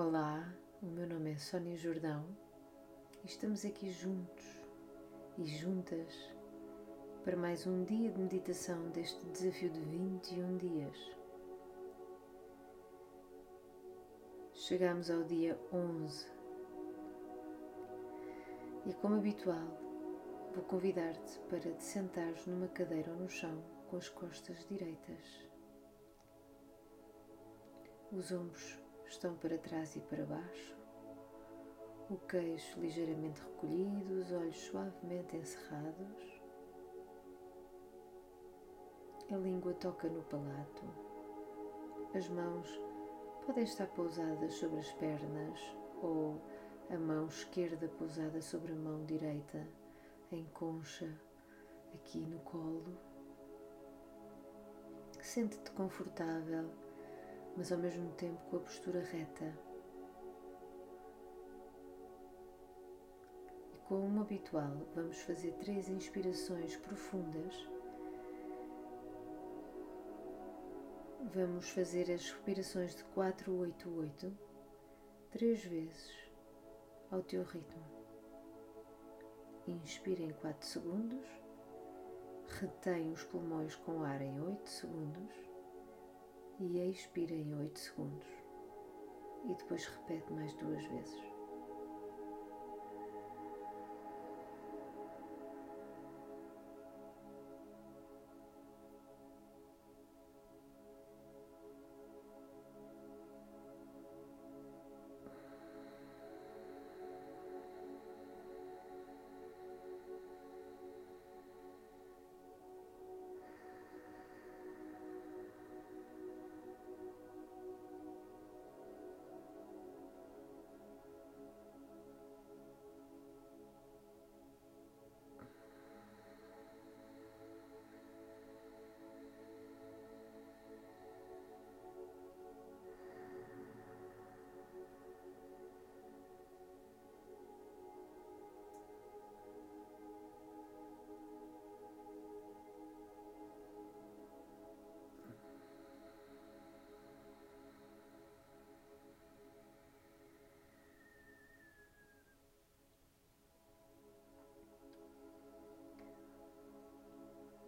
Olá, o meu nome é Sónia Jordão e estamos aqui juntos e juntas para mais um dia de meditação deste desafio de 21 dias. Chegamos ao dia 11 e, como habitual, vou convidar-te para te sentares numa cadeira ou no chão com as costas direitas. Os ombros estão para trás e para baixo, o queixo ligeiramente recolhido, os olhos suavemente encerrados, a língua toca no palato, as mãos podem estar pousadas sobre as pernas ou a mão esquerda pousada sobre a mão direita em concha aqui no colo. Sente-te confortável mas ao mesmo tempo com a postura reta. E como habitual, vamos fazer três inspirações profundas. Vamos fazer as respirações de 488 três vezes ao teu ritmo. Inspira em 4 segundos, retém os pulmões com ar em 8 segundos e expira em 8 segundos e depois repete mais duas vezes.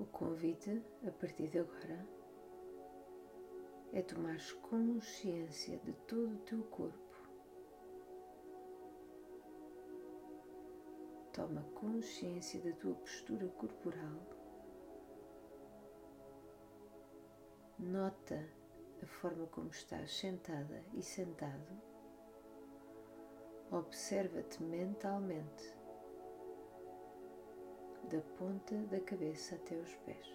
O convite, a partir de agora, é tomares consciência de todo o teu corpo. Toma consciência da tua postura corporal. Nota a forma como estás sentada e sentado. Observa-te mentalmente da ponta da cabeça até os pés.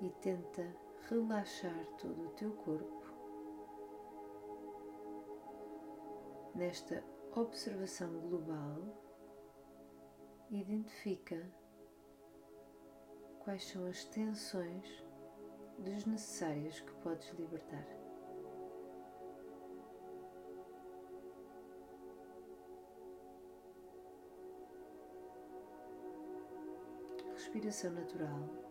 E tenta relaxar todo o teu corpo nesta observação global. Identifica quais são as tensões desnecessárias que podes libertar. Respiração natural.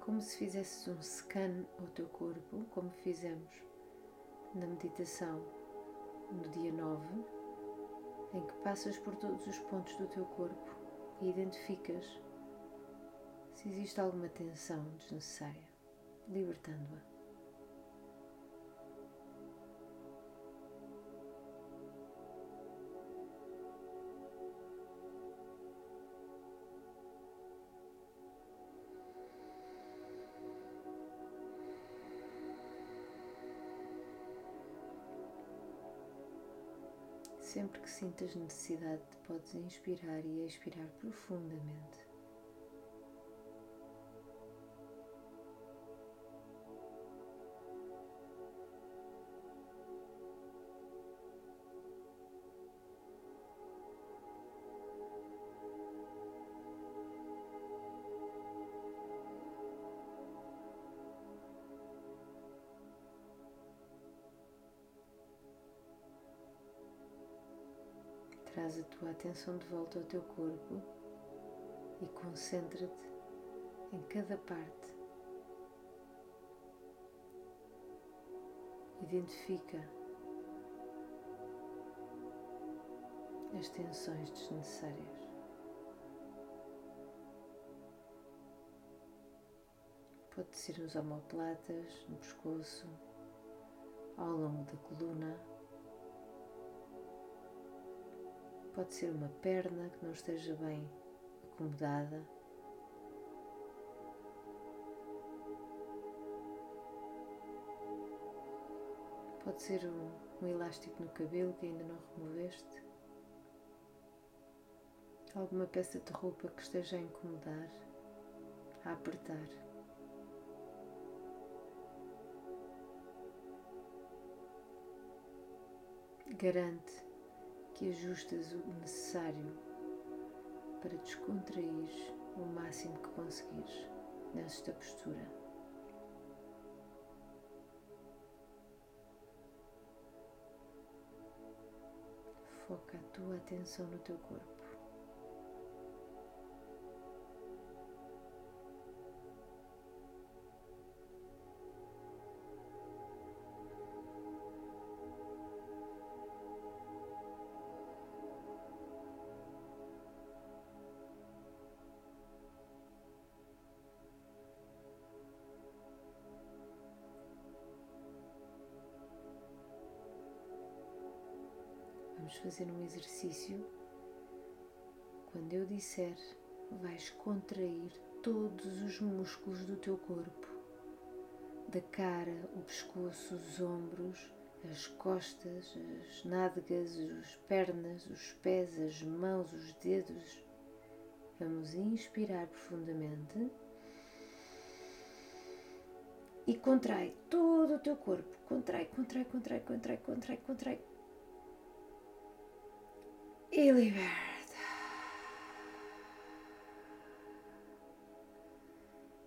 Como se fizesses um scan ao teu corpo, como fizemos na meditação no dia 9, em que passas por todos os pontos do teu corpo e identificas existe alguma tensão desnecessária, libertando-a. Sempre que sintas necessidade, podes inspirar e expirar profundamente. Traz a tua atenção de volta ao teu corpo e concentra-te em cada parte. Identifica as tensões desnecessárias. Pode ser nos omoplatas, no pescoço, ao longo da coluna. Pode ser uma perna que não esteja bem acomodada. Pode ser um, um elástico no cabelo que ainda não removeste. Alguma peça de roupa que esteja a incomodar, a apertar. Garante que ajustas o necessário para descontrair o máximo que conseguires nesta postura. Foca a tua atenção no teu corpo. Vamos fazer um exercício. Quando eu disser, vais contrair todos os músculos do teu corpo, da cara, o pescoço, os ombros, as costas, as nádegas, as pernas, os pés, as mãos, os dedos. Vamos inspirar profundamente e contrai todo o teu corpo. Contrai, contrai, contrai, contrai, contrai, contrai e liberta.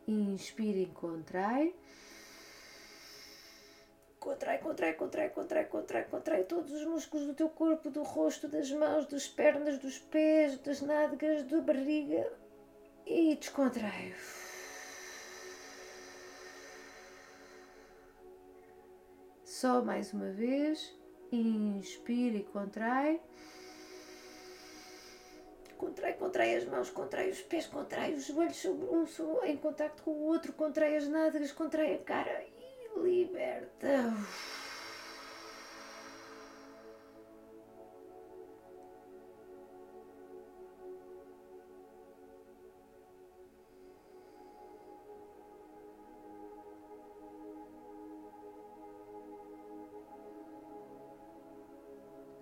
Inspira e contrai. Contrai, contrai, contrai, contrai, contrai, contrai todos os músculos do teu corpo, do rosto, das mãos, das pernas, dos pés, das nádegas, da barriga e descontrai. Só mais uma vez. Inspira e contrai contrai, contrai as mãos, contrai os pés, contrai os joelhos um em contacto com o outro, contrai as nádegas, contrai a cara e liberta.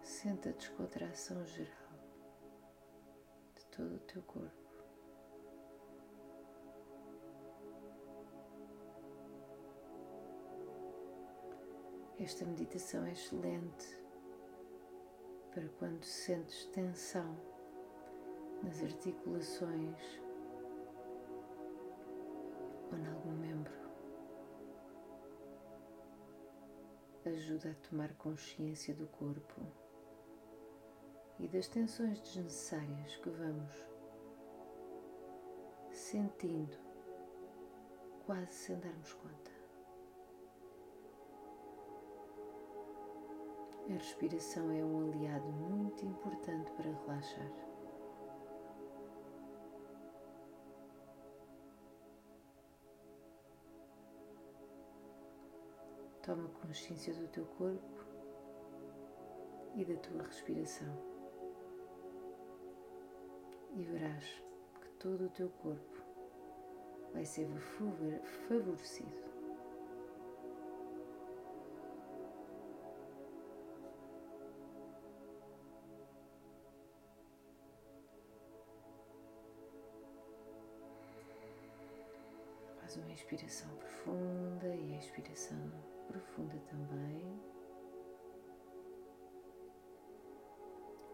Senta a descontração geral todo o teu corpo. Esta meditação é excelente para quando sentes tensão nas articulações ou em algum membro. Ajuda a tomar consciência do corpo e das tensões desnecessárias que vamos sentindo quase sem darmos conta. A respiração é um aliado muito importante para relaxar. Toma consciência do teu corpo e da tua respiração e verás que todo o teu corpo vai ser favorecido. Faz uma inspiração profunda e a expiração profunda também.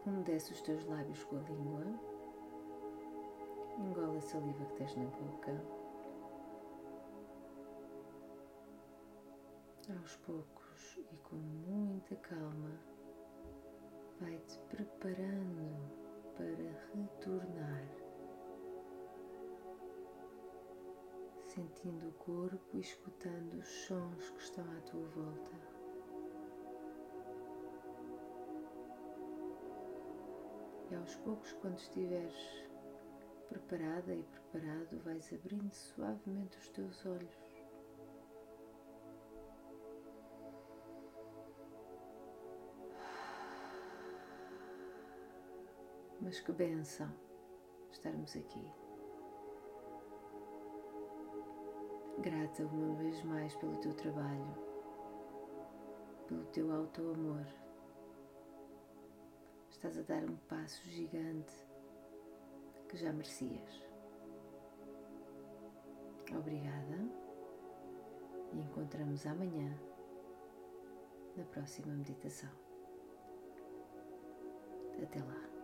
Umedece os teus lábios com a língua. Engole a saliva que tens na boca. Aos poucos e com muita calma, vai-te preparando para retornar, sentindo o corpo e escutando os sons que estão à tua volta. E aos poucos, quando estiveres preparada e preparado, vais abrindo suavemente os teus olhos. Mas que benção estarmos aqui. Grata uma vez mais pelo teu trabalho, pelo teu auto-amor. Estás a dar um passo gigante que já merecias. Obrigada e encontramos amanhã na próxima meditação. Até lá.